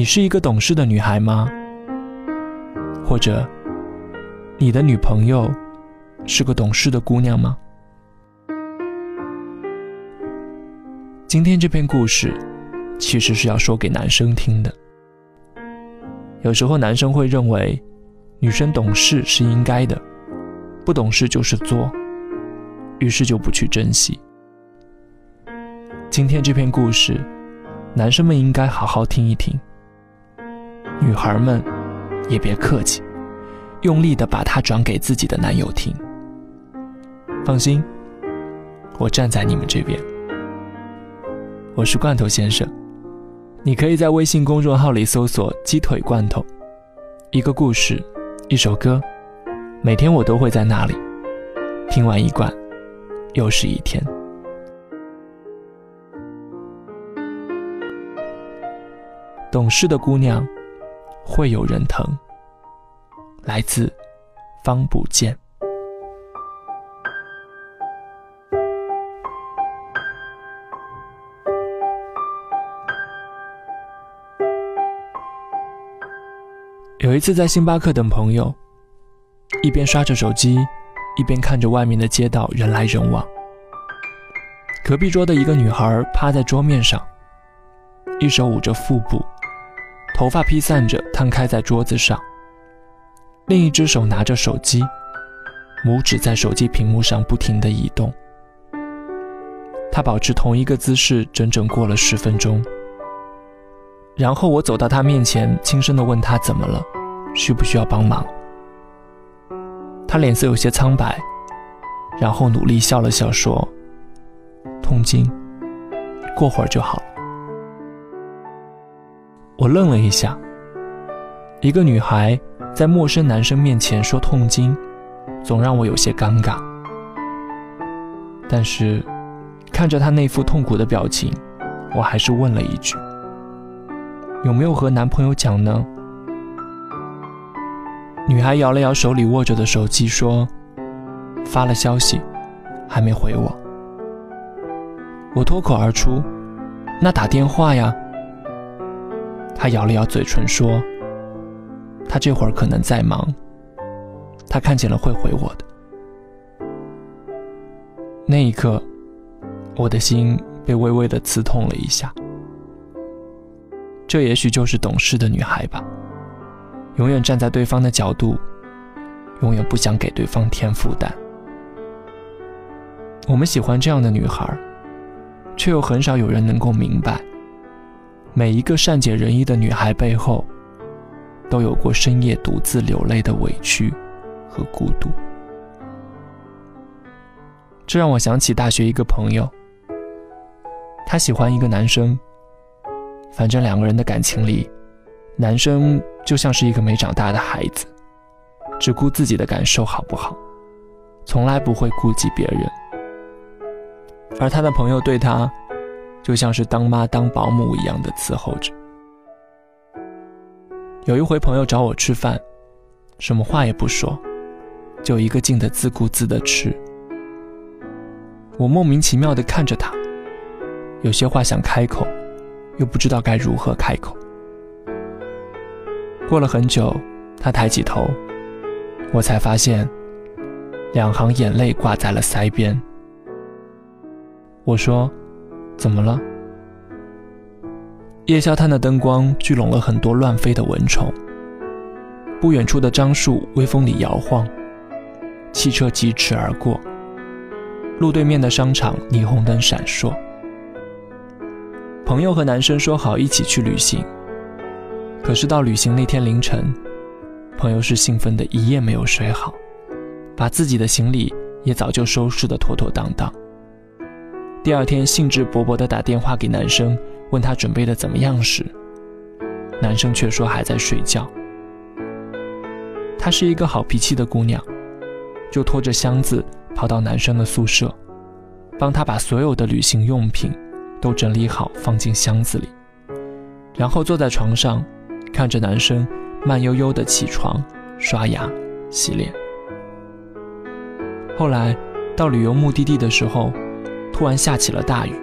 你是一个懂事的女孩吗？或者，你的女朋友是个懂事的姑娘吗？今天这篇故事，其实是要说给男生听的。有时候男生会认为，女生懂事是应该的，不懂事就是作，于是就不去珍惜。今天这篇故事，男生们应该好好听一听。女孩们也别客气，用力的把它转给自己的男友听。放心，我站在你们这边。我是罐头先生，你可以在微信公众号里搜索“鸡腿罐头”，一个故事，一首歌，每天我都会在那里。听完一罐，又是一天。懂事的姑娘。会有人疼。来自方不见。有一次在星巴克等朋友，一边刷着手机，一边看着外面的街道人来人往。隔壁桌的一个女孩趴在桌面上，一手捂着腹部。头发披散着，摊开在桌子上。另一只手拿着手机，拇指在手机屏幕上不停地移动。他保持同一个姿势，整整过了十分钟。然后我走到他面前，轻声地问他怎么了，需不需要帮忙。他脸色有些苍白，然后努力笑了笑，说：“痛经，过会儿就好了。”我愣了一下。一个女孩在陌生男生面前说痛经，总让我有些尴尬。但是，看着她那副痛苦的表情，我还是问了一句：“有没有和男朋友讲呢？”女孩摇了摇手里握着的手机，说：“发了消息，还没回我。”我脱口而出：“那打电话呀。”他咬了咬嘴唇，说：“他这会儿可能在忙，他看见了会回我的。”那一刻，我的心被微微的刺痛了一下。这也许就是懂事的女孩吧，永远站在对方的角度，永远不想给对方添负担。我们喜欢这样的女孩，却又很少有人能够明白。每一个善解人意的女孩背后，都有过深夜独自流泪的委屈和孤独。这让我想起大学一个朋友，他喜欢一个男生。反正两个人的感情里，男生就像是一个没长大的孩子，只顾自己的感受好不好，从来不会顾及别人。而他的朋友对他。就像是当妈当保姆一样的伺候着。有一回，朋友找我吃饭，什么话也不说，就一个劲的自顾自的吃。我莫名其妙的看着他，有些话想开口，又不知道该如何开口。过了很久，他抬起头，我才发现，两行眼泪挂在了腮边。我说。怎么了？夜宵摊的灯光聚拢了很多乱飞的蚊虫。不远处的樟树微风里摇晃，汽车疾驰而过。路对面的商场霓虹灯闪烁。朋友和男生说好一起去旅行，可是到旅行那天凌晨，朋友是兴奋的一夜没有睡好，把自己的行李也早就收拾得妥妥当当。第二天，兴致勃勃地打电话给男生，问他准备的怎么样时，男生却说还在睡觉。她是一个好脾气的姑娘，就拖着箱子跑到男生的宿舍，帮他把所有的旅行用品都整理好放进箱子里，然后坐在床上，看着男生慢悠悠地起床、刷牙、洗脸。后来到旅游目的地的时候。突然下起了大雨，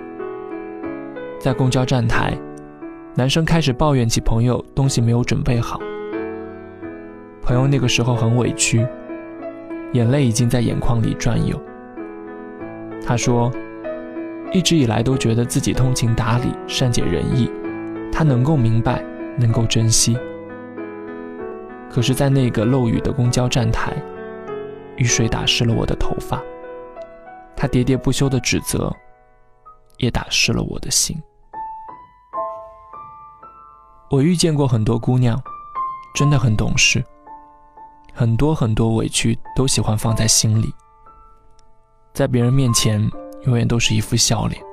在公交站台，男生开始抱怨起朋友东西没有准备好。朋友那个时候很委屈，眼泪已经在眼眶里转悠。他说，一直以来都觉得自己通情达理、善解人意，他能够明白，能够珍惜。可是，在那个漏雨的公交站台，雨水打湿了我的头发，他喋喋不休的指责，也打湿了我的心。我遇见过很多姑娘，真的很懂事。很多很多委屈都喜欢放在心里，在别人面前永远都是一副笑脸。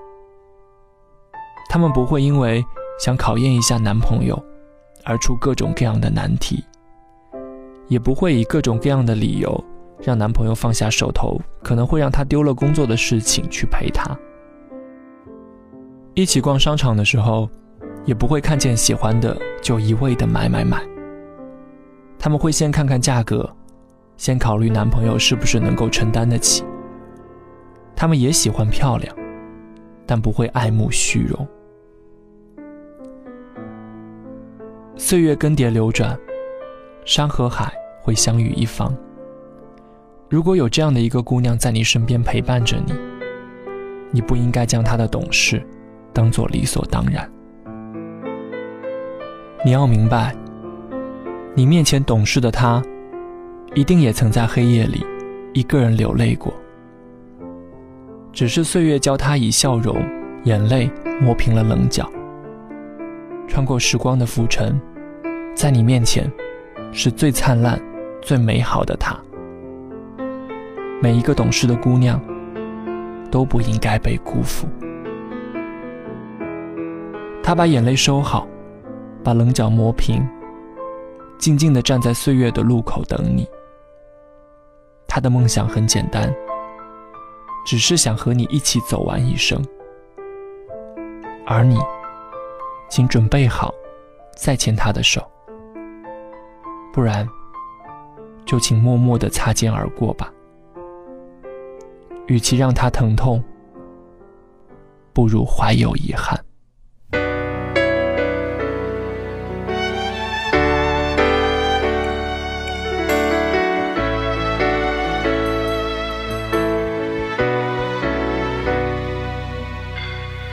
他们不会因为想考验一下男朋友而出各种各样的难题，也不会以各种各样的理由让男朋友放下手头可能会让他丢了工作的事情去陪他。一起逛商场的时候，也不会看见喜欢的就一味的买买买。他们会先看看价格，先考虑男朋友是不是能够承担得起。他们也喜欢漂亮，但不会爱慕虚荣。岁月更迭流转，山和海会相遇一方。如果有这样的一个姑娘在你身边陪伴着你，你不应该将她的懂事当做理所当然。你要明白。你面前懂事的她，一定也曾在黑夜里一个人流泪过。只是岁月教她以笑容，眼泪磨平了棱角。穿过时光的浮尘，在你面前，是最灿烂、最美好的他。每一个懂事的姑娘，都不应该被辜负。他把眼泪收好，把棱角磨平。静静地站在岁月的路口等你。他的梦想很简单，只是想和你一起走完一生。而你，请准备好，再牵他的手。不然，就请默默地擦肩而过吧。与其让他疼痛不如怀有遗憾。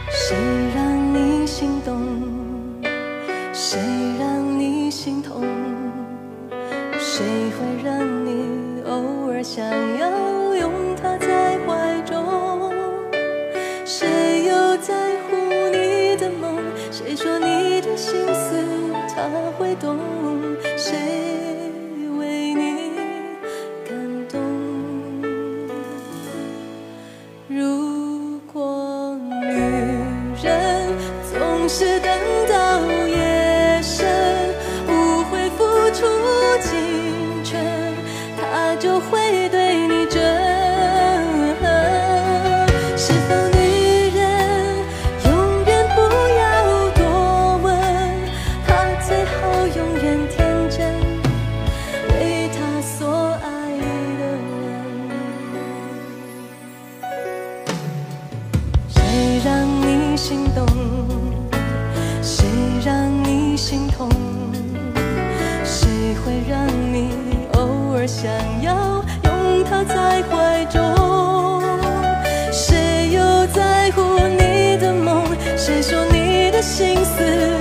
谁让你心动？谁让你心痛？谁会让你偶尔想要拥他在心思他会懂谁为你感动。如果女人总是等到他在怀中。谁又在乎你的梦？谁说你的心思？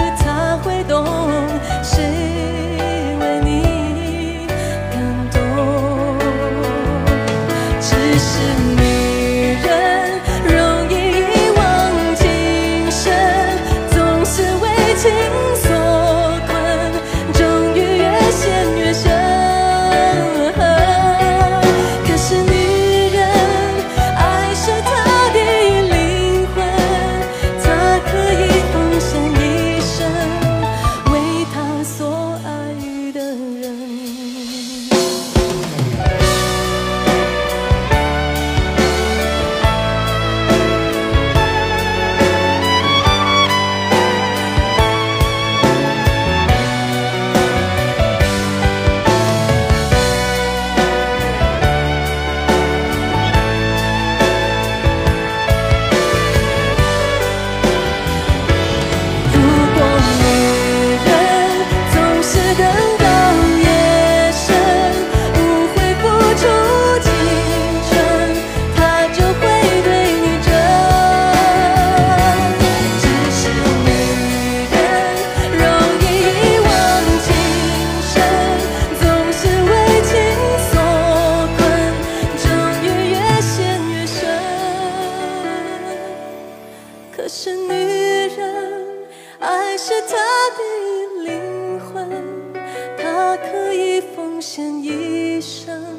生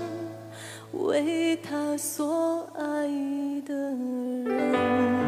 为她所爱的人。